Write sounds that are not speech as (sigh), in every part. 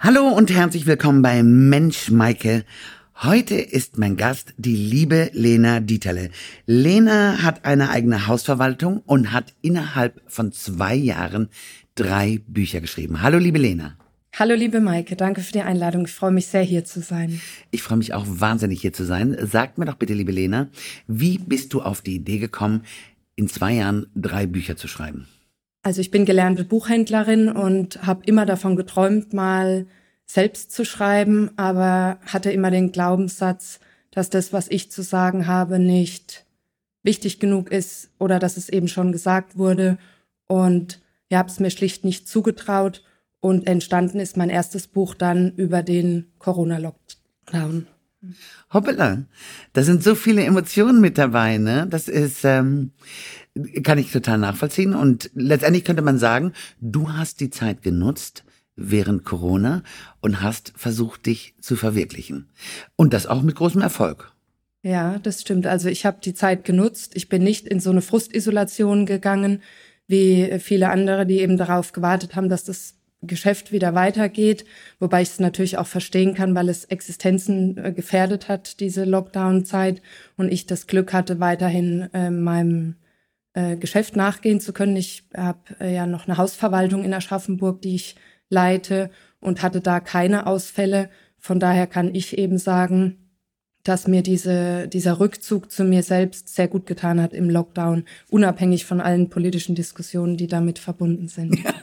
Hallo und herzlich willkommen bei Mensch Maike. Heute ist mein Gast die liebe Lena Dieterle. Lena hat eine eigene Hausverwaltung und hat innerhalb von zwei Jahren drei Bücher geschrieben. Hallo liebe Lena. Hallo liebe Maike, danke für die Einladung. Ich freue mich sehr hier zu sein. Ich freue mich auch wahnsinnig hier zu sein. Sag mir doch bitte, liebe Lena, wie bist du auf die Idee gekommen, in zwei Jahren drei Bücher zu schreiben? Also ich bin gelernte Buchhändlerin und habe immer davon geträumt, mal selbst zu schreiben, aber hatte immer den Glaubenssatz, dass das, was ich zu sagen habe, nicht wichtig genug ist oder dass es eben schon gesagt wurde. Und ich habe es mir schlicht nicht zugetraut. Und entstanden ist mein erstes Buch dann über den Corona-Lockdown. Hoppala, da sind so viele Emotionen mit dabei, ne? Das ist, ähm, kann ich total nachvollziehen. Und letztendlich könnte man sagen, du hast die Zeit genutzt während Corona und hast versucht, dich zu verwirklichen. Und das auch mit großem Erfolg. Ja, das stimmt. Also ich habe die Zeit genutzt. Ich bin nicht in so eine Frustisolation gegangen, wie viele andere, die eben darauf gewartet haben, dass das Geschäft wieder weitergeht, wobei ich es natürlich auch verstehen kann, weil es Existenzen äh, gefährdet hat, diese Lockdown-Zeit, und ich das Glück hatte, weiterhin äh, meinem äh, Geschäft nachgehen zu können. Ich habe äh, ja noch eine Hausverwaltung in Aschaffenburg, die ich leite und hatte da keine Ausfälle. Von daher kann ich eben sagen, dass mir diese, dieser Rückzug zu mir selbst sehr gut getan hat im Lockdown, unabhängig von allen politischen Diskussionen, die damit verbunden sind. Ja.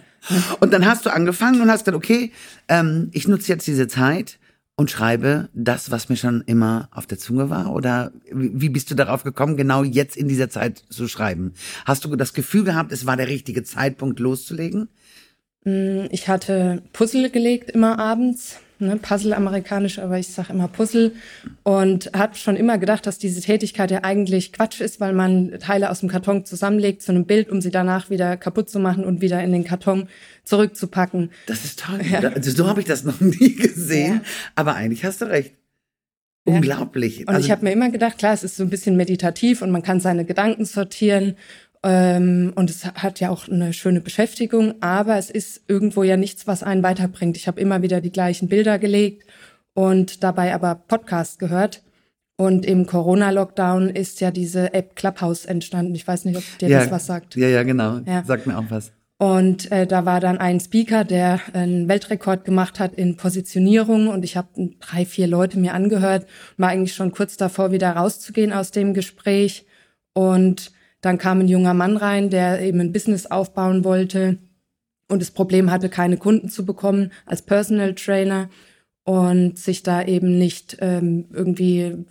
Und dann hast du angefangen und hast gesagt, okay, ähm, ich nutze jetzt diese Zeit und schreibe das, was mir schon immer auf der Zunge war? Oder wie bist du darauf gekommen, genau jetzt in dieser Zeit zu schreiben? Hast du das Gefühl gehabt, es war der richtige Zeitpunkt loszulegen? Mm, ich hatte Puzzle gelegt immer abends ne, Puzzle amerikanisch, aber ich sage immer Puzzle und habe schon immer gedacht, dass diese Tätigkeit ja eigentlich Quatsch ist, weil man Teile aus dem Karton zusammenlegt zu einem Bild, um sie danach wieder kaputt zu machen und wieder in den Karton zurückzupacken. Das ist toll. Ja. Also so habe ich das noch (laughs) nie gesehen, ja. aber eigentlich hast du recht. Unglaublich. Und also, ich habe mir immer gedacht, klar, es ist so ein bisschen meditativ und man kann seine Gedanken sortieren und es hat ja auch eine schöne Beschäftigung, aber es ist irgendwo ja nichts, was einen weiterbringt. Ich habe immer wieder die gleichen Bilder gelegt und dabei aber Podcast gehört. Und im Corona-Lockdown ist ja diese App Clubhouse entstanden. Ich weiß nicht, ob dir ja, das was sagt. Ja, ja, genau. Ja. Sagt mir auch was. Und äh, da war dann ein Speaker, der einen Weltrekord gemacht hat in Positionierung. Und ich habe drei, vier Leute mir angehört, war eigentlich schon kurz davor, wieder rauszugehen aus dem Gespräch. Und dann kam ein junger Mann rein, der eben ein Business aufbauen wollte und das Problem hatte, keine Kunden zu bekommen als Personal Trainer und sich da eben nicht ähm, irgendwie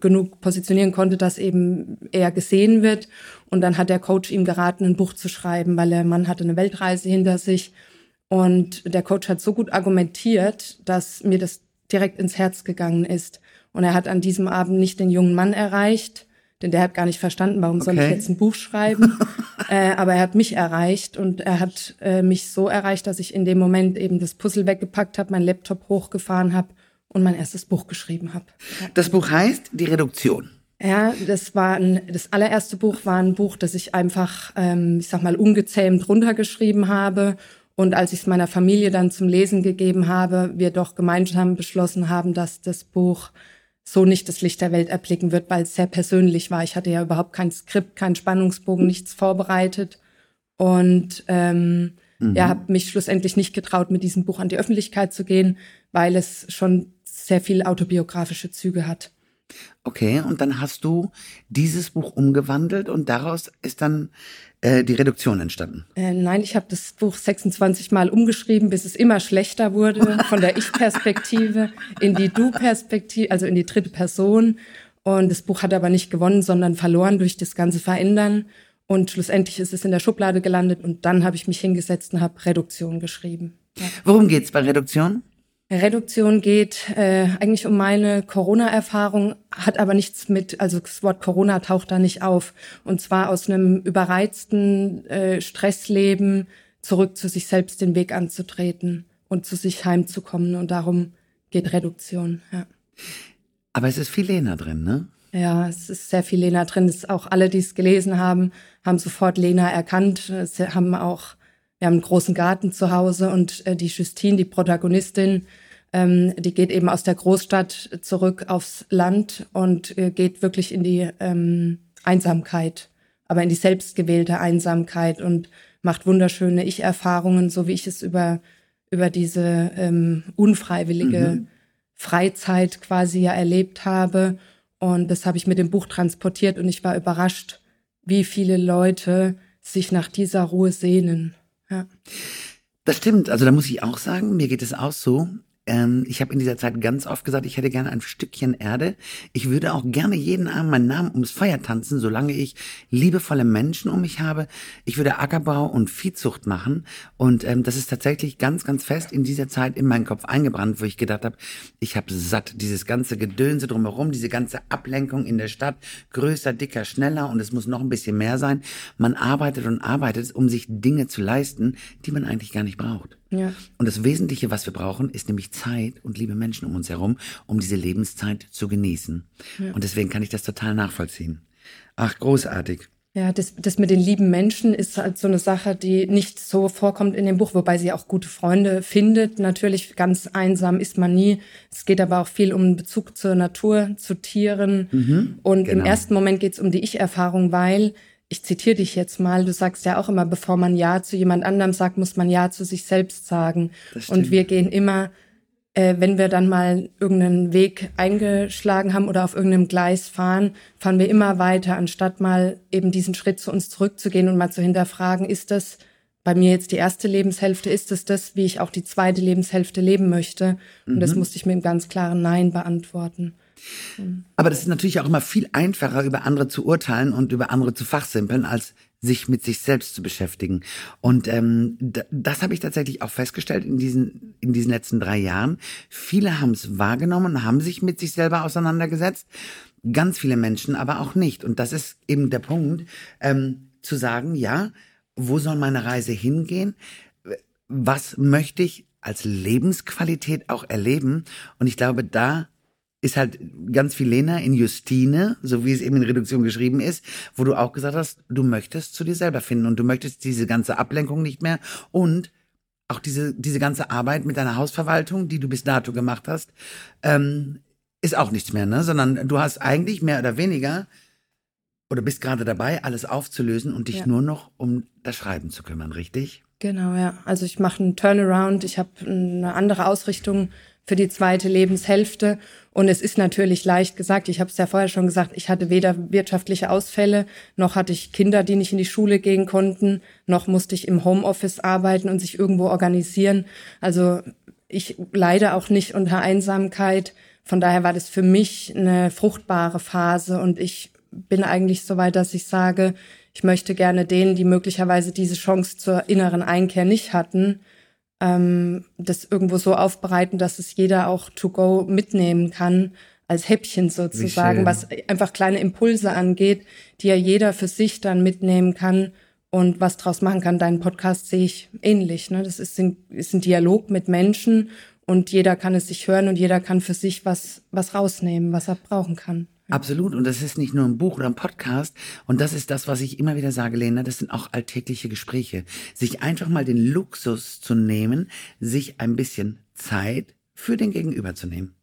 genug positionieren konnte, dass eben er gesehen wird. Und dann hat der Coach ihm geraten, ein Buch zu schreiben, weil der Mann hatte eine Weltreise hinter sich. Und der Coach hat so gut argumentiert, dass mir das direkt ins Herz gegangen ist. Und er hat an diesem Abend nicht den jungen Mann erreicht, denn der hat gar nicht verstanden, warum okay. soll ich jetzt ein Buch schreiben. (laughs) äh, aber er hat mich erreicht und er hat äh, mich so erreicht, dass ich in dem Moment eben das Puzzle weggepackt habe, meinen Laptop hochgefahren habe und mein erstes Buch geschrieben habe. Das Buch heißt Die Reduktion. Ja, das war ein, das allererste Buch war ein Buch, das ich einfach, ähm, ich sag mal, ungezähmt runtergeschrieben habe. Und als ich es meiner Familie dann zum Lesen gegeben habe, wir doch gemeinsam beschlossen haben, dass das Buch so nicht das Licht der Welt erblicken wird, weil es sehr persönlich war. Ich hatte ja überhaupt kein Skript, keinen Spannungsbogen, nichts vorbereitet und ähm, mhm. ja, habe mich schlussendlich nicht getraut, mit diesem Buch an die Öffentlichkeit zu gehen, weil es schon sehr viel autobiografische Züge hat. Okay, und dann hast du dieses Buch umgewandelt und daraus ist dann äh, die Reduktion entstanden. Äh, nein, ich habe das Buch 26 Mal umgeschrieben, bis es immer schlechter wurde, (laughs) von der Ich-Perspektive in die Du-Perspektive, also in die dritte Person. Und das Buch hat aber nicht gewonnen, sondern verloren durch das ganze Verändern. Und schlussendlich ist es in der Schublade gelandet und dann habe ich mich hingesetzt und habe Reduktion geschrieben. Ja. Worum geht's bei Reduktion? Reduktion geht äh, eigentlich um meine Corona-Erfahrung, hat aber nichts mit, also das Wort Corona taucht da nicht auf. Und zwar aus einem überreizten äh, Stressleben zurück zu sich selbst den Weg anzutreten und zu sich heimzukommen. Und darum geht Reduktion, ja. Aber es ist viel Lena drin, ne? Ja, es ist sehr viel Lena drin. Es ist auch alle, die es gelesen haben, haben sofort Lena erkannt. Sie haben auch wir haben einen großen Garten zu Hause und äh, die Justine, die Protagonistin, ähm, die geht eben aus der Großstadt zurück aufs Land und äh, geht wirklich in die ähm, Einsamkeit, aber in die selbstgewählte Einsamkeit und macht wunderschöne Ich-Erfahrungen, so wie ich es über, über diese ähm, unfreiwillige mhm. Freizeit quasi ja erlebt habe. Und das habe ich mit dem Buch transportiert und ich war überrascht, wie viele Leute sich nach dieser Ruhe sehnen. Ja. Das stimmt. Also da muss ich auch sagen, mir geht es auch so. Ähm, ich habe in dieser Zeit ganz oft gesagt, ich hätte gerne ein Stückchen Erde. Ich würde auch gerne jeden Abend meinen Namen ums Feuer tanzen, solange ich liebevolle Menschen um mich habe. Ich würde Ackerbau und Viehzucht machen. Und ähm, das ist tatsächlich ganz, ganz fest in dieser Zeit in meinen Kopf eingebrannt, wo ich gedacht habe, ich habe satt dieses ganze Gedönse drumherum, diese ganze Ablenkung in der Stadt, größer, dicker, schneller und es muss noch ein bisschen mehr sein. Man arbeitet und arbeitet, um sich Dinge zu leisten, die man eigentlich gar nicht braucht. Ja. Und das Wesentliche, was wir brauchen, ist nämlich Zeit und liebe Menschen um uns herum, um diese Lebenszeit zu genießen. Ja. Und deswegen kann ich das total nachvollziehen. Ach, großartig. Ja, das, das mit den lieben Menschen ist halt so eine Sache, die nicht so vorkommt in dem Buch, wobei sie auch gute Freunde findet. Natürlich ganz einsam ist man nie. Es geht aber auch viel um Bezug zur Natur, zu Tieren. Mhm, und genau. im ersten Moment geht es um die Ich-Erfahrung, weil ich zitiere dich jetzt mal, du sagst ja auch immer, bevor man Ja zu jemand anderem sagt, muss man Ja zu sich selbst sagen. Und wir gehen immer, äh, wenn wir dann mal irgendeinen Weg eingeschlagen haben oder auf irgendeinem Gleis fahren, fahren wir immer weiter, anstatt mal eben diesen Schritt zu uns zurückzugehen und mal zu hinterfragen, ist das bei mir jetzt die erste Lebenshälfte, ist es das, wie ich auch die zweite Lebenshälfte leben möchte? Und mhm. das musste ich mit einem ganz klaren Nein beantworten. Aber das ist natürlich auch immer viel einfacher, über andere zu urteilen und über andere zu fachsimpeln, als sich mit sich selbst zu beschäftigen. Und ähm, das habe ich tatsächlich auch festgestellt in diesen, in diesen letzten drei Jahren. Viele haben es wahrgenommen, haben sich mit sich selber auseinandergesetzt. Ganz viele Menschen aber auch nicht. Und das ist eben der Punkt, ähm, zu sagen, ja, wo soll meine Reise hingehen? Was möchte ich als Lebensqualität auch erleben? Und ich glaube, da ist halt ganz viel Lena in Justine, so wie es eben in Reduktion geschrieben ist, wo du auch gesagt hast, du möchtest zu dir selber finden und du möchtest diese ganze Ablenkung nicht mehr und auch diese, diese ganze Arbeit mit deiner Hausverwaltung, die du bis dato gemacht hast, ähm, ist auch nichts mehr, ne? Sondern du hast eigentlich mehr oder weniger oder bist gerade dabei, alles aufzulösen und dich ja. nur noch um das Schreiben zu kümmern, richtig? Genau, ja. Also ich mache einen Turnaround, ich habe eine andere Ausrichtung für die zweite Lebenshälfte. Und es ist natürlich leicht gesagt, ich habe es ja vorher schon gesagt, ich hatte weder wirtschaftliche Ausfälle, noch hatte ich Kinder, die nicht in die Schule gehen konnten, noch musste ich im Homeoffice arbeiten und sich irgendwo organisieren. Also ich leide auch nicht unter Einsamkeit. Von daher war das für mich eine fruchtbare Phase und ich bin eigentlich so weit, dass ich sage, ich möchte gerne denen, die möglicherweise diese Chance zur inneren Einkehr nicht hatten, ähm, das irgendwo so aufbereiten, dass es jeder auch to go mitnehmen kann, als Häppchen sozusagen, was einfach kleine Impulse angeht, die ja jeder für sich dann mitnehmen kann und was draus machen kann. Deinen Podcast sehe ich ähnlich. Ne? Das ist ein, ist ein Dialog mit Menschen und jeder kann es sich hören und jeder kann für sich was, was rausnehmen, was er brauchen kann. Absolut. Und das ist nicht nur ein Buch oder ein Podcast. Und das ist das, was ich immer wieder sage, Lena. Das sind auch alltägliche Gespräche. Sich einfach mal den Luxus zu nehmen, sich ein bisschen Zeit für den Gegenüber zu nehmen.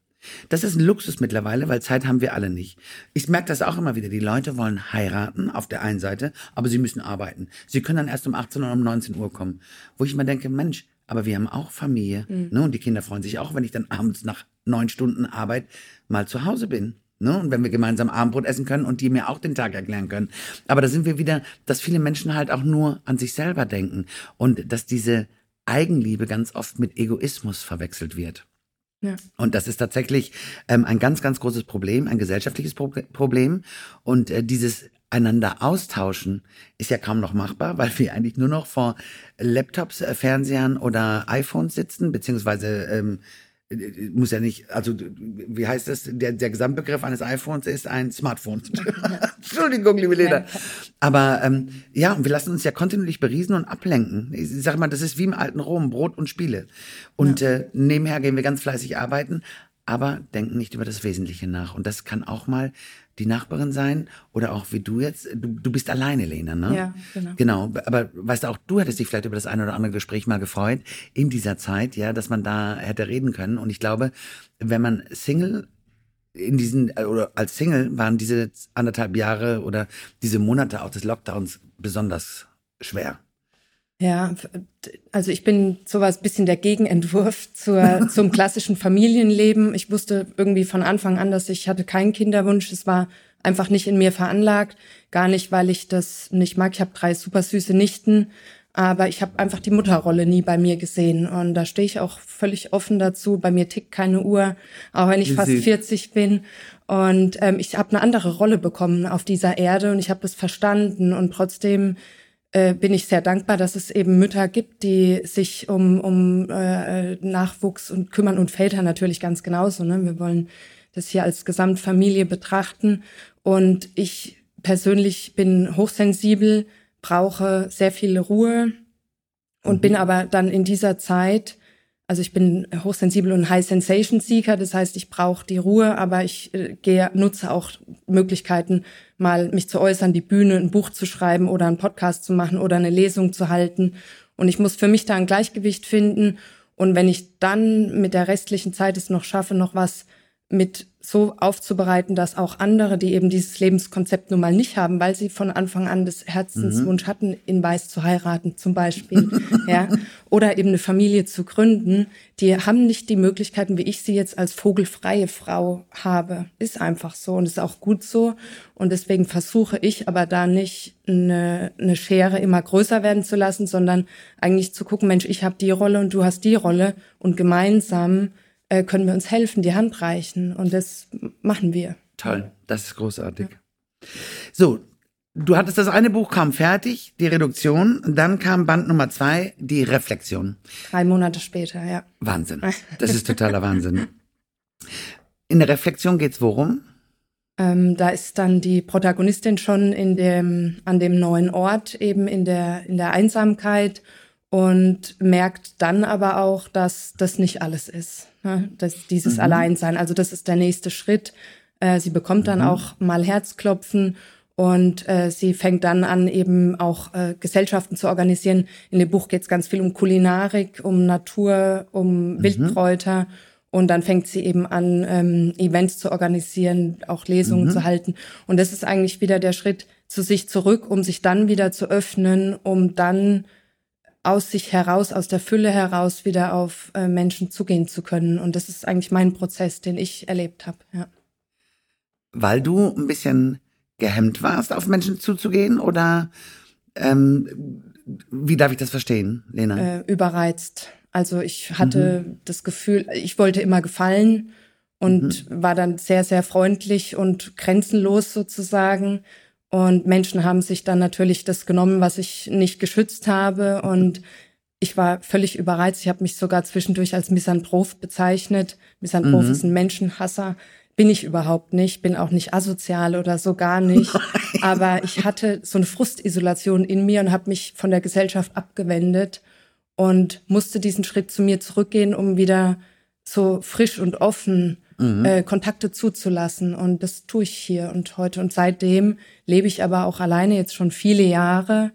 Das ist ein Luxus mittlerweile, weil Zeit haben wir alle nicht. Ich merke das auch immer wieder. Die Leute wollen heiraten auf der einen Seite, aber sie müssen arbeiten. Sie können dann erst um 18 oder um 19 Uhr kommen. Wo ich immer denke, Mensch, aber wir haben auch Familie. Mhm. Ne? Und die Kinder freuen sich auch, wenn ich dann abends nach neun Stunden Arbeit mal zu Hause bin. Ne? Und wenn wir gemeinsam Abendbrot essen können und die mir auch den Tag erklären können. Aber da sind wir wieder, dass viele Menschen halt auch nur an sich selber denken und dass diese Eigenliebe ganz oft mit Egoismus verwechselt wird. Ja. Und das ist tatsächlich ähm, ein ganz, ganz großes Problem, ein gesellschaftliches Pro Problem. Und äh, dieses einander austauschen ist ja kaum noch machbar, weil wir eigentlich nur noch vor Laptops, äh, Fernsehern oder iPhones sitzen, beziehungsweise ähm, muss ja nicht, also wie heißt das? Der, der Gesamtbegriff eines iPhones ist ein Smartphone. (laughs) Entschuldigung, liebe Lena. Aber ähm, ja, wir lassen uns ja kontinuierlich beriesen und ablenken. Ich sag mal, das ist wie im alten Rom, Brot und Spiele. Und ja. äh, nebenher gehen wir ganz fleißig arbeiten. aber denken nicht über das Wesentliche nach. Und das kann auch mal die Nachbarin sein oder auch wie du jetzt. Du, du bist alleine, Lena, ne? Ja, genau. Genau. Aber weißt du, auch du hättest dich vielleicht über das eine oder andere Gespräch mal gefreut in dieser Zeit, ja, dass man da hätte reden können. Und ich glaube, wenn man Single in diesen, äh, oder als Single waren diese anderthalb Jahre oder diese Monate auch des Lockdowns besonders schwer. Ja, also ich bin sowas bisschen der Gegenentwurf (laughs) zur, zum klassischen Familienleben. Ich wusste irgendwie von Anfang an, dass ich hatte keinen Kinderwunsch. Es war einfach nicht in mir veranlagt. Gar nicht, weil ich das nicht mag. Ich habe drei super süße Nichten, aber ich habe einfach die Mutterrolle nie bei mir gesehen. Und da stehe ich auch völlig offen dazu. Bei mir tickt keine Uhr, auch wenn ich fast 40 bin. Und ähm, ich habe eine andere Rolle bekommen auf dieser Erde und ich habe das verstanden. Und trotzdem äh, bin ich sehr dankbar, dass es eben Mütter gibt, die sich um, um äh, Nachwuchs und kümmern und Väter natürlich ganz genauso. Ne? Wir wollen das hier als Gesamtfamilie betrachten. Und ich persönlich bin hochsensibel, brauche sehr viel Ruhe und mhm. bin aber dann in dieser Zeit also ich bin hochsensibel und High Sensation Seeker, das heißt, ich brauche die Ruhe, aber ich äh, gehe, nutze auch Möglichkeiten, mal mich zu äußern, die Bühne, ein Buch zu schreiben oder einen Podcast zu machen oder eine Lesung zu halten. Und ich muss für mich da ein Gleichgewicht finden. Und wenn ich dann mit der restlichen Zeit es noch schaffe, noch was mit so aufzubereiten, dass auch andere, die eben dieses Lebenskonzept nun mal nicht haben, weil sie von Anfang an das Herzenswunsch mhm. hatten, in Weiß zu heiraten zum Beispiel, (laughs) ja, oder eben eine Familie zu gründen, die haben nicht die Möglichkeiten, wie ich sie jetzt als vogelfreie Frau habe. Ist einfach so und ist auch gut so. Und deswegen versuche ich aber da nicht eine, eine Schere immer größer werden zu lassen, sondern eigentlich zu gucken, Mensch, ich habe die Rolle und du hast die Rolle und gemeinsam äh, können wir uns helfen, die Hand reichen. Und das machen wir. Toll, das ist großartig. Ja. So, du hattest das eine Buch kam fertig, die Reduktion, dann kam Band Nummer zwei, die Reflexion. Drei Monate später, ja. Wahnsinn. (laughs) Das ist totaler Wahnsinn. In der Reflexion geht's worum? Ähm, da ist dann die Protagonistin schon in dem, an dem neuen Ort, eben in der, in der Einsamkeit und merkt dann aber auch, dass das nicht alles ist ne? das, dieses mhm. Alleinsein. Also das ist der nächste Schritt. Äh, sie bekommt dann mhm. auch mal Herzklopfen und äh, sie fängt dann an, eben auch äh, Gesellschaften zu organisieren. In dem Buch geht es ganz viel um Kulinarik, um Natur, um mhm. Wildkräuter. Und dann fängt sie eben an, ähm, Events zu organisieren, auch Lesungen mhm. zu halten. Und das ist eigentlich wieder der Schritt zu sich zurück, um sich dann wieder zu öffnen, um dann aus sich heraus, aus der Fülle heraus wieder auf äh, Menschen zugehen zu können. Und das ist eigentlich mein Prozess, den ich erlebt habe. Ja. Weil du ein bisschen gehemmt warst, auf Menschen zuzugehen oder ähm, wie darf ich das verstehen, Lena? Äh, überreizt. Also ich hatte mhm. das Gefühl, ich wollte immer gefallen und mhm. war dann sehr, sehr freundlich und grenzenlos sozusagen und Menschen haben sich dann natürlich das genommen, was ich nicht geschützt habe. Und ich war völlig überreizt. Ich habe mich sogar zwischendurch als Misanthrop bezeichnet. Misanthrop mhm. ist ein Menschenhasser. Bin ich überhaupt nicht, bin auch nicht asozial oder so gar nicht. (laughs) Aber ich hatte so eine Frustisolation in mir und habe mich von der Gesellschaft abgewendet und musste diesen Schritt zu mir zurückgehen, um wieder so frisch und offen mhm. äh, Kontakte zuzulassen. Und das tue ich hier und heute. Und seitdem lebe ich aber auch alleine jetzt schon viele Jahre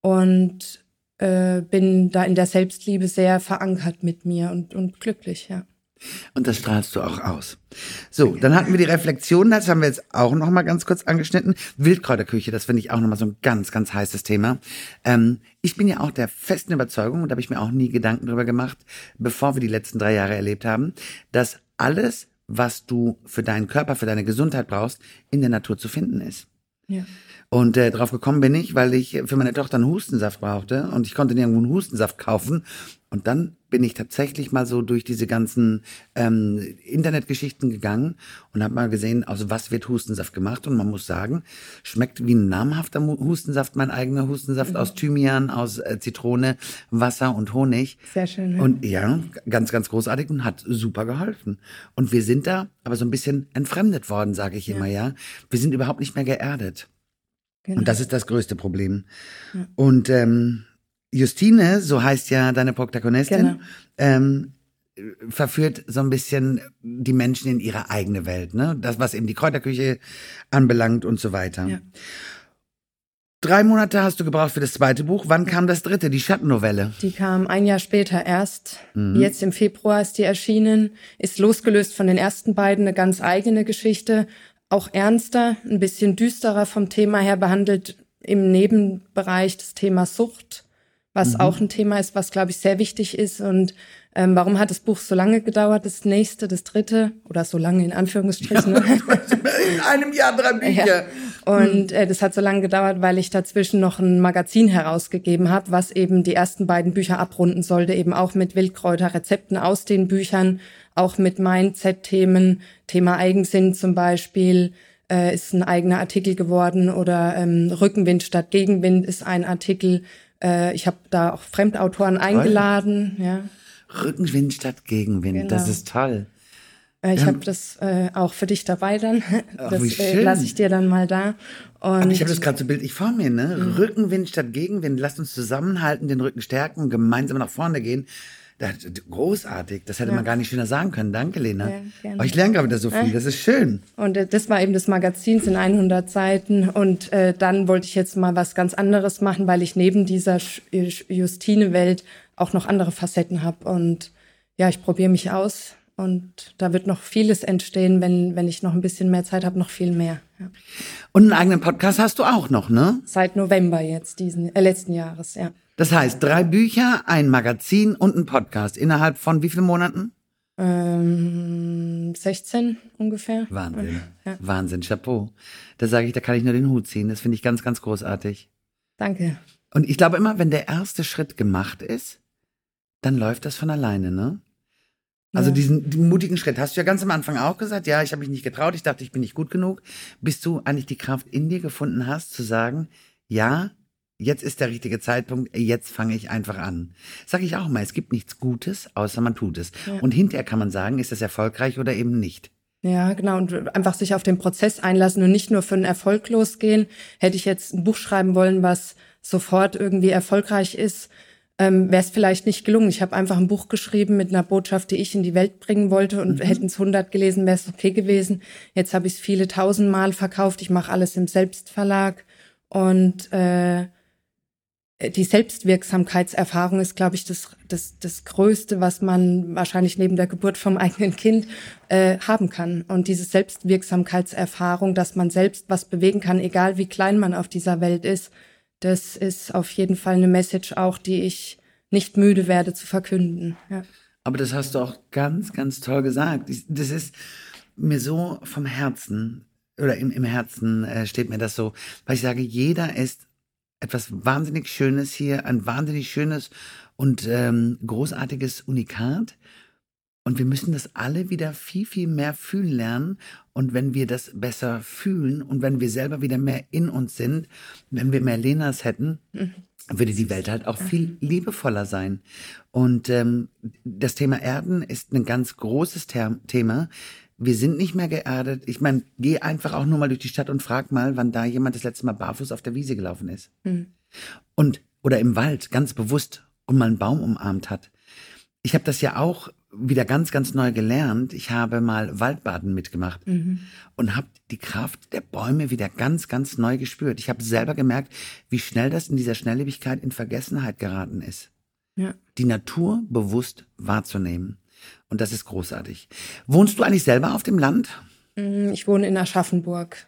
und äh, bin da in der Selbstliebe sehr verankert mit mir und, und glücklich, ja. Und das strahlst du auch aus. So, dann hatten wir die Reflexion, das haben wir jetzt auch noch mal ganz kurz angeschnitten. Wildkräuterküche, das finde ich auch noch mal so ein ganz, ganz heißes Thema. Ähm, ich bin ja auch der festen Überzeugung, und da habe ich mir auch nie Gedanken drüber gemacht, bevor wir die letzten drei Jahre erlebt haben, dass alles, was du für deinen Körper, für deine Gesundheit brauchst, in der Natur zu finden ist. Ja. Und äh, drauf gekommen bin ich, weil ich für meine Tochter einen Hustensaft brauchte und ich konnte nirgendwo einen Hustensaft kaufen. Und dann bin ich tatsächlich mal so durch diese ganzen ähm, Internetgeschichten gegangen und habe mal gesehen, aus was wird Hustensaft gemacht. Und man muss sagen, schmeckt wie ein namhafter Hustensaft, mein eigener Hustensaft mhm. aus Thymian, aus äh, Zitrone, Wasser und Honig. Sehr schön. Ja. Und ja, ganz, ganz großartig und hat super geholfen. Und wir sind da aber so ein bisschen entfremdet worden, sage ich ja. immer, ja. Wir sind überhaupt nicht mehr geerdet. Genau. Und das ist das größte Problem. Ja. Und ähm, Justine, so heißt ja deine Protagonistin, genau. ähm, verführt so ein bisschen die Menschen in ihre eigene Welt, ne? Das, was eben die Kräuterküche anbelangt und so weiter. Ja. Drei Monate hast du gebraucht für das zweite Buch. Wann kam das dritte, die Schattennovelle? Die kam ein Jahr später erst. Mhm. Jetzt im Februar ist die erschienen. Ist losgelöst von den ersten beiden eine ganz eigene Geschichte. Auch ernster, ein bisschen düsterer vom Thema her behandelt im Nebenbereich das Thema Sucht, was mhm. auch ein Thema ist, was, glaube ich, sehr wichtig ist und ähm, warum hat das Buch so lange gedauert? Das nächste, das dritte oder so lange in Anführungsstrichen. Ja, (laughs) in einem Jahr drei Bücher. Ja. Und äh, das hat so lange gedauert, weil ich dazwischen noch ein Magazin herausgegeben habe, was eben die ersten beiden Bücher abrunden sollte, eben auch mit Wildkräuterrezepten aus den Büchern, auch mit Mindset-Themen, Thema Eigensinn zum Beispiel äh, ist ein eigener Artikel geworden oder ähm, Rückenwind statt Gegenwind ist ein Artikel. Äh, ich habe da auch Fremdautoren eingeladen. Ja. Rückenwind statt Gegenwind. Genau. Das ist toll. Äh, ich ähm, habe das äh, auch für dich dabei dann. (laughs) Das äh, lasse ich dir dann mal da. Und Aber ich habe das gerade so bildlich vor mir, ne? Mhm. Rückenwind statt Gegenwind. Lasst uns zusammenhalten, den Rücken stärken und gemeinsam nach vorne gehen. Das, großartig, das hätte ja. man gar nicht schöner sagen können. Danke, Lena. Ja, Aber ich lerne gerade wieder so viel, das ist schön. Und äh, das war eben das Magazin, sind 100 Seiten. Und äh, dann wollte ich jetzt mal was ganz anderes machen, weil ich neben dieser Justine-Welt auch noch andere Facetten habe. Und ja, ich probiere mich aus. Und da wird noch vieles entstehen, wenn, wenn ich noch ein bisschen mehr Zeit habe, noch viel mehr. Ja. Und einen eigenen Podcast hast du auch noch, ne? Seit November jetzt, diesen äh, letzten Jahres, ja. Das heißt, drei Bücher, ein Magazin und ein Podcast innerhalb von wie vielen Monaten? Ähm, 16 ungefähr. Wahnsinn. Ja. Wahnsinn, Chapeau. Da sage ich, da kann ich nur den Hut ziehen. Das finde ich ganz, ganz großartig. Danke. Und ich glaube immer, wenn der erste Schritt gemacht ist, dann läuft das von alleine, ne? Also ja. diesen, diesen mutigen Schritt hast du ja ganz am Anfang auch gesagt, ja, ich habe mich nicht getraut, ich dachte, ich bin nicht gut genug, bis du eigentlich die Kraft in dir gefunden hast, zu sagen, ja, jetzt ist der richtige Zeitpunkt, jetzt fange ich einfach an. Sag ich auch mal, es gibt nichts Gutes, außer man tut es. Ja. Und hinterher kann man sagen, ist das erfolgreich oder eben nicht. Ja, genau. Und einfach sich auf den Prozess einlassen und nicht nur für einen Erfolg losgehen. Hätte ich jetzt ein Buch schreiben wollen, was sofort irgendwie erfolgreich ist, ähm, wäre es vielleicht nicht gelungen. Ich habe einfach ein Buch geschrieben mit einer Botschaft, die ich in die Welt bringen wollte und mhm. hätten es 100 gelesen, wäre es okay gewesen. Jetzt habe ich es viele tausendmal verkauft. Ich mache alles im Selbstverlag und äh, die Selbstwirksamkeitserfahrung ist, glaube ich, das, das, das Größte, was man wahrscheinlich neben der Geburt vom (laughs) eigenen Kind äh, haben kann. Und diese Selbstwirksamkeitserfahrung, dass man selbst was bewegen kann, egal wie klein man auf dieser Welt ist, das ist auf jeden Fall eine Message auch, die ich nicht müde werde zu verkünden. Ja. Aber das hast du auch ganz, ganz toll gesagt. Das ist mir so vom Herzen oder im, im Herzen äh, steht mir das so, weil ich sage, jeder ist etwas wahnsinnig Schönes hier, ein wahnsinnig schönes und ähm, großartiges Unikat. Und wir müssen das alle wieder viel, viel mehr fühlen lernen. Und wenn wir das besser fühlen und wenn wir selber wieder mehr in uns sind, wenn wir mehr Lenas hätten, mhm. würde die Welt halt auch viel liebevoller sein. Und ähm, das Thema Erden ist ein ganz großes Thema. Wir sind nicht mehr geerdet. Ich meine, geh einfach auch nur mal durch die Stadt und frag mal, wann da jemand das letzte Mal barfuß auf der Wiese gelaufen ist. Mhm. Und oder im Wald ganz bewusst und mal einen Baum umarmt hat. Ich habe das ja auch wieder ganz, ganz neu gelernt. Ich habe mal Waldbaden mitgemacht mhm. und habe die Kraft der Bäume wieder ganz, ganz neu gespürt. Ich habe selber gemerkt, wie schnell das in dieser Schnelllebigkeit in Vergessenheit geraten ist. Ja. Die Natur bewusst wahrzunehmen. Und das ist großartig. Wohnst du eigentlich selber auf dem Land? Mhm, ich wohne in Aschaffenburg.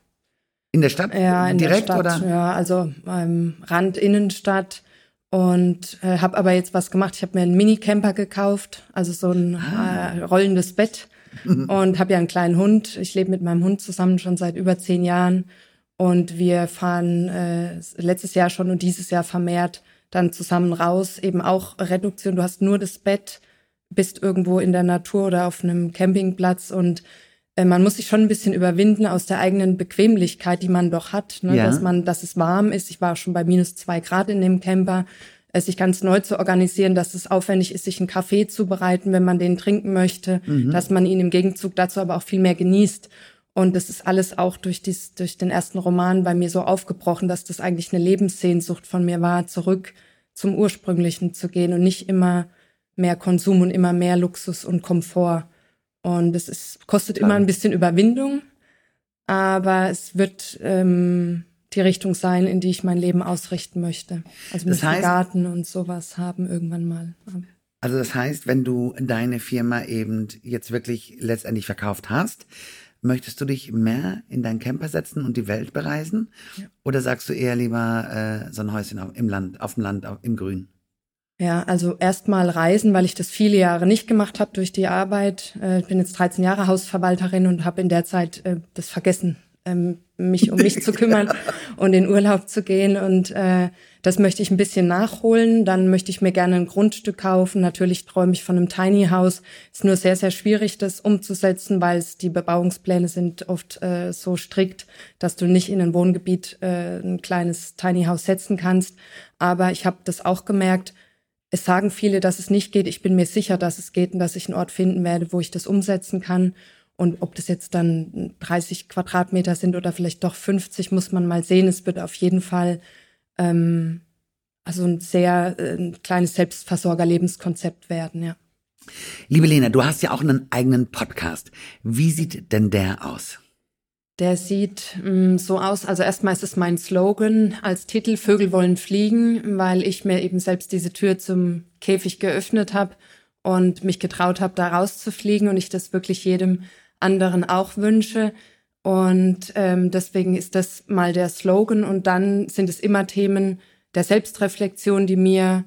In der Stadt? Ja, in direkt der Stadt, oder? Ja, also ähm, Rand Innenstadt und äh, habe aber jetzt was gemacht. Ich habe mir einen Minicamper gekauft, also so ein ah. äh, rollendes Bett (laughs) und habe ja einen kleinen Hund. Ich lebe mit meinem Hund zusammen schon seit über zehn Jahren und wir fahren äh, letztes Jahr schon und dieses Jahr vermehrt dann zusammen raus. Eben auch Reduktion. Du hast nur das Bett, bist irgendwo in der Natur oder auf einem Campingplatz und äh, man muss sich schon ein bisschen überwinden aus der eigenen Bequemlichkeit, die man doch hat, ne? ja. dass man, dass es warm ist. Ich war schon bei minus zwei Grad in dem Camper, äh, sich ganz neu zu organisieren, dass es aufwendig ist, sich einen Kaffee zu bereiten, wenn man den trinken möchte, mhm. dass man ihn im Gegenzug dazu aber auch viel mehr genießt. Und das ist alles auch durch, dies, durch den ersten Roman bei mir so aufgebrochen, dass das eigentlich eine Lebenssehnsucht von mir war, zurück zum Ursprünglichen zu gehen und nicht immer mehr Konsum und immer mehr Luxus und Komfort. Und es ist, kostet Klar. immer ein bisschen Überwindung, aber es wird ähm, die Richtung sein, in die ich mein Leben ausrichten möchte. Also mit heißt, Garten und sowas haben irgendwann mal. Also das heißt, wenn du deine Firma eben jetzt wirklich letztendlich verkauft hast, möchtest du dich mehr in deinen Camper setzen und die Welt bereisen? Ja. Oder sagst du eher lieber äh, so ein Häuschen im Land, auf dem Land, im Grün? Ja, also erstmal reisen, weil ich das viele Jahre nicht gemacht habe durch die Arbeit. Äh, ich bin jetzt 13 Jahre Hausverwalterin und habe in der Zeit äh, das vergessen, ähm, mich um mich zu kümmern (laughs) und in Urlaub zu gehen. Und äh, das möchte ich ein bisschen nachholen. Dann möchte ich mir gerne ein Grundstück kaufen. Natürlich träume ich von einem Tiny House. Ist nur sehr, sehr schwierig, das umzusetzen, weil es die Bebauungspläne sind oft so strikt, dass du nicht in ein Wohngebiet ein kleines Tiny House setzen kannst. Aber ich habe das auch gemerkt. Es sagen viele, dass es nicht geht. Ich bin mir sicher, dass es geht und dass ich einen Ort finden werde, wo ich das umsetzen kann. Und ob das jetzt dann 30 Quadratmeter sind oder vielleicht doch 50, muss man mal sehen. Es wird auf jeden Fall ähm, also ein sehr äh, ein kleines Selbstversorger-Lebenskonzept werden, ja. Liebe Lena, du hast ja auch einen eigenen Podcast. Wie sieht denn der aus? Der sieht mh, mm, so aus, also erstmal ist es mein Slogan als Titel Vögel wollen fliegen, weil ich mir eben selbst diese Tür zum Käfig geöffnet habe und mich getraut habe, da rauszufliegen und ich das wirklich jedem anderen auch wünsche. Und ähm, deswegen ist das mal der Slogan. Und dann sind es immer Themen der Selbstreflexion, die mir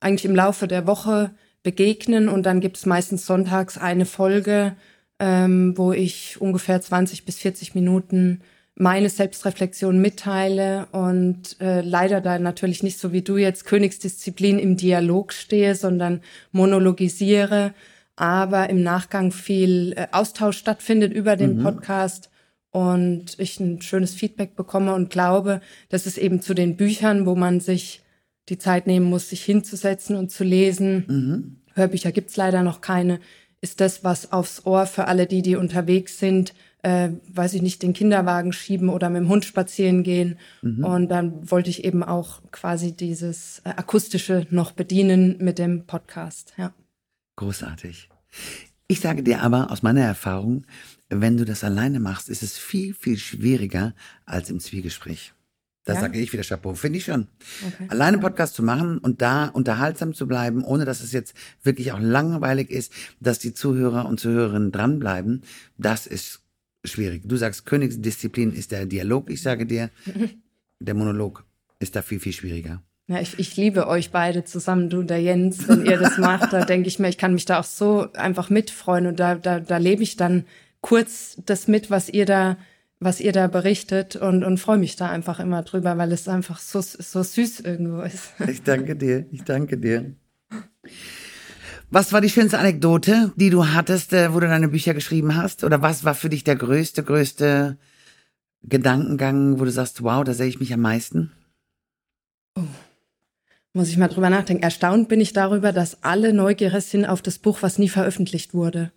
eigentlich im Laufe der Woche begegnen. Und dann gibt es meistens sonntags eine Folge, ähm, wo ich ungefähr 20 bis 40 Minuten meine Selbstreflexion mitteile und äh, leider da natürlich nicht so wie du jetzt Königsdisziplin im Dialog stehe, sondern monologisiere aber im Nachgang viel äh, Austausch stattfindet über den mhm. Podcast und ich ein schönes Feedback bekomme und glaube, dass es eben zu den Büchern, wo man sich die Zeit nehmen muss, sich hinzusetzen und zu lesen. Mhm. Hörbücher gibt's leider noch keine. Ist das was aufs Ohr für alle die, die unterwegs sind, äh, weiß ich nicht, den Kinderwagen schieben oder mit dem Hund spazieren gehen. Mhm. Und dann wollte ich eben auch quasi dieses äh, akustische noch bedienen mit dem Podcast. Ja. Großartig. Ich sage dir aber aus meiner Erfahrung, wenn du das alleine machst, ist es viel, viel schwieriger als im Zwiegespräch. Das ja? sage ich wieder Chapeau, finde ich schon. Okay. Alleine Podcast zu machen und da unterhaltsam zu bleiben, ohne dass es jetzt wirklich auch langweilig ist, dass die Zuhörer und Zuhörerinnen dranbleiben, das ist schwierig. Du sagst, Königsdisziplin ist der Dialog. Ich sage dir, (laughs) der Monolog ist da viel, viel schwieriger. Ja, ich, ich liebe euch beide zusammen, du und der Jens, wenn ihr das macht, da (laughs) denke ich mir, ich kann mich da auch so einfach mitfreuen und da, da, da lebe ich dann kurz das mit, was ihr da, was ihr da berichtet und, und freue mich da einfach immer drüber, weil es einfach so, so süß irgendwo ist. Ich danke dir, ich danke dir. Was war die schönste Anekdote, die du hattest, äh, wo du deine Bücher geschrieben hast? Oder was war für dich der größte, größte Gedankengang, wo du sagst, wow, da sehe ich mich am meisten? Oh. Muss ich mal drüber nachdenken. Erstaunt bin ich darüber, dass alle neugierig sind auf das Buch, was nie veröffentlicht wurde.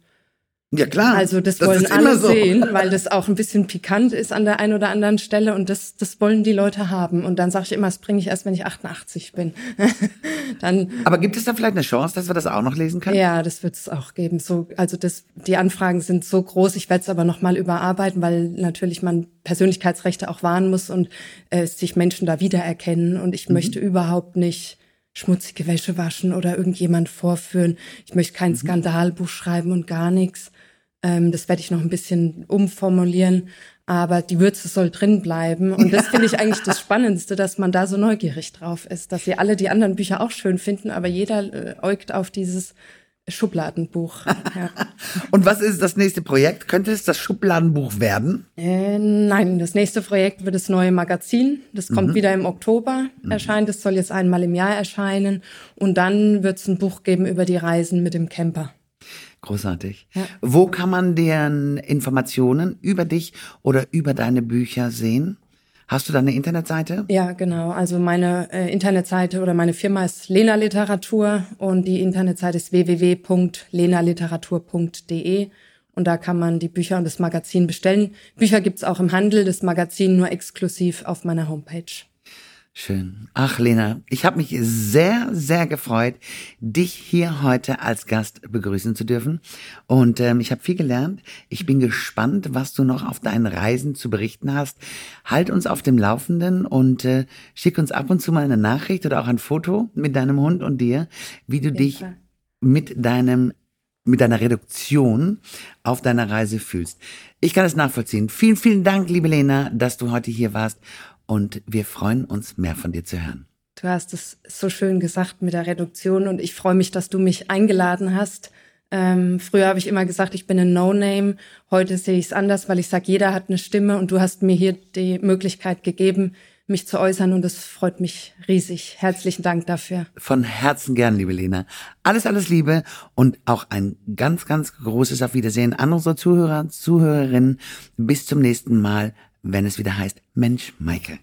Ja klar. Also das, das wollen alle so. sehen, weil das auch ein bisschen pikant ist an der einen oder anderen Stelle und das, das wollen die Leute haben. Und dann sage ich immer, das bringe ich erst, wenn ich 88 bin. (laughs) dann, Aber gibt es da vielleicht eine Chance, dass wir das auch noch lesen können? Ja, das wird es auch geben. So, also das, die Anfragen sind so groß. Ich werde es aber noch mal überarbeiten, weil natürlich man Persönlichkeitsrechte auch wahren muss und äh, sich Menschen da wiedererkennen. Und ich mhm. möchte überhaupt nicht schmutzige Wäsche waschen oder irgendjemand vorführen. Ich möchte kein mhm. Skandalbuch schreiben und gar nichts. Ähm, das werde ich noch ein bisschen umformulieren. Aber die Würze soll drin bleiben. Und das finde ich eigentlich das Spannendste, dass man da so neugierig drauf ist, dass sie alle die anderen Bücher auch schön finden, aber jeder äh, äugt auf dieses Schubladenbuch. (laughs) Ja. Und was ist das nächste Projekt? Könnte es das Schubladenbuch werden? Äh, nein, das nächste Projekt wird das neue Magazin. Das kommt mhm. wieder im Oktober mhm. erscheinen. Das soll jetzt einmal im Jahr erscheinen. Und dann wird es ein Buch geben über die Reisen mit dem Camper. Großartig. Ja. Wo kann man deren Informationen über dich oder über deine Bücher sehen? Hast du da eine Internetseite? Ja, genau. Also meine äh, Internetseite oder meine Firma ist Lena Literatur und die Internetseite ist www.lenaliteratur.de und da kann man die Bücher und das Magazin bestellen. Bücher gibt's auch im Handel, das Magazin nur exklusiv auf meiner Homepage. Schön. Ach, Lena, ich habe mich sehr, sehr gefreut, dich hier heute als Gast begrüßen zu dürfen. Und ähm, ich habe viel gelernt. Ich bin gespannt, was du noch auf deinen Reisen zu berichten hast. Halt uns auf dem Laufenden und äh, schick uns ab und zu mal eine Nachricht oder auch ein Foto mit deinem Hund und dir, wie du dich mit deinem mit deiner Reduktion auf deiner Reise fühlst. Ich kann es nachvollziehen. Vielen, vielen Dank, liebe Lena, dass du heute hier warst und wir freuen uns, mehr von dir zu hören. Du hast es so schön gesagt mit der Reduktion und ich freue mich, dass du mich eingeladen hast. Ähm, früher habe ich immer gesagt, ich bin ein No-Name. Heute sehe ich es anders, weil ich sage, jeder hat eine Stimme und du hast mir hier die Möglichkeit gegeben, mich zu äußern und es freut mich riesig. Herzlichen Dank dafür. Von Herzen gern, liebe Lena. Alles, alles Liebe und auch ein ganz, ganz großes Auf Wiedersehen an unsere Zuhörer, Zuhörerinnen. Bis zum nächsten Mal wenn es wieder heißt Mensch, Maike.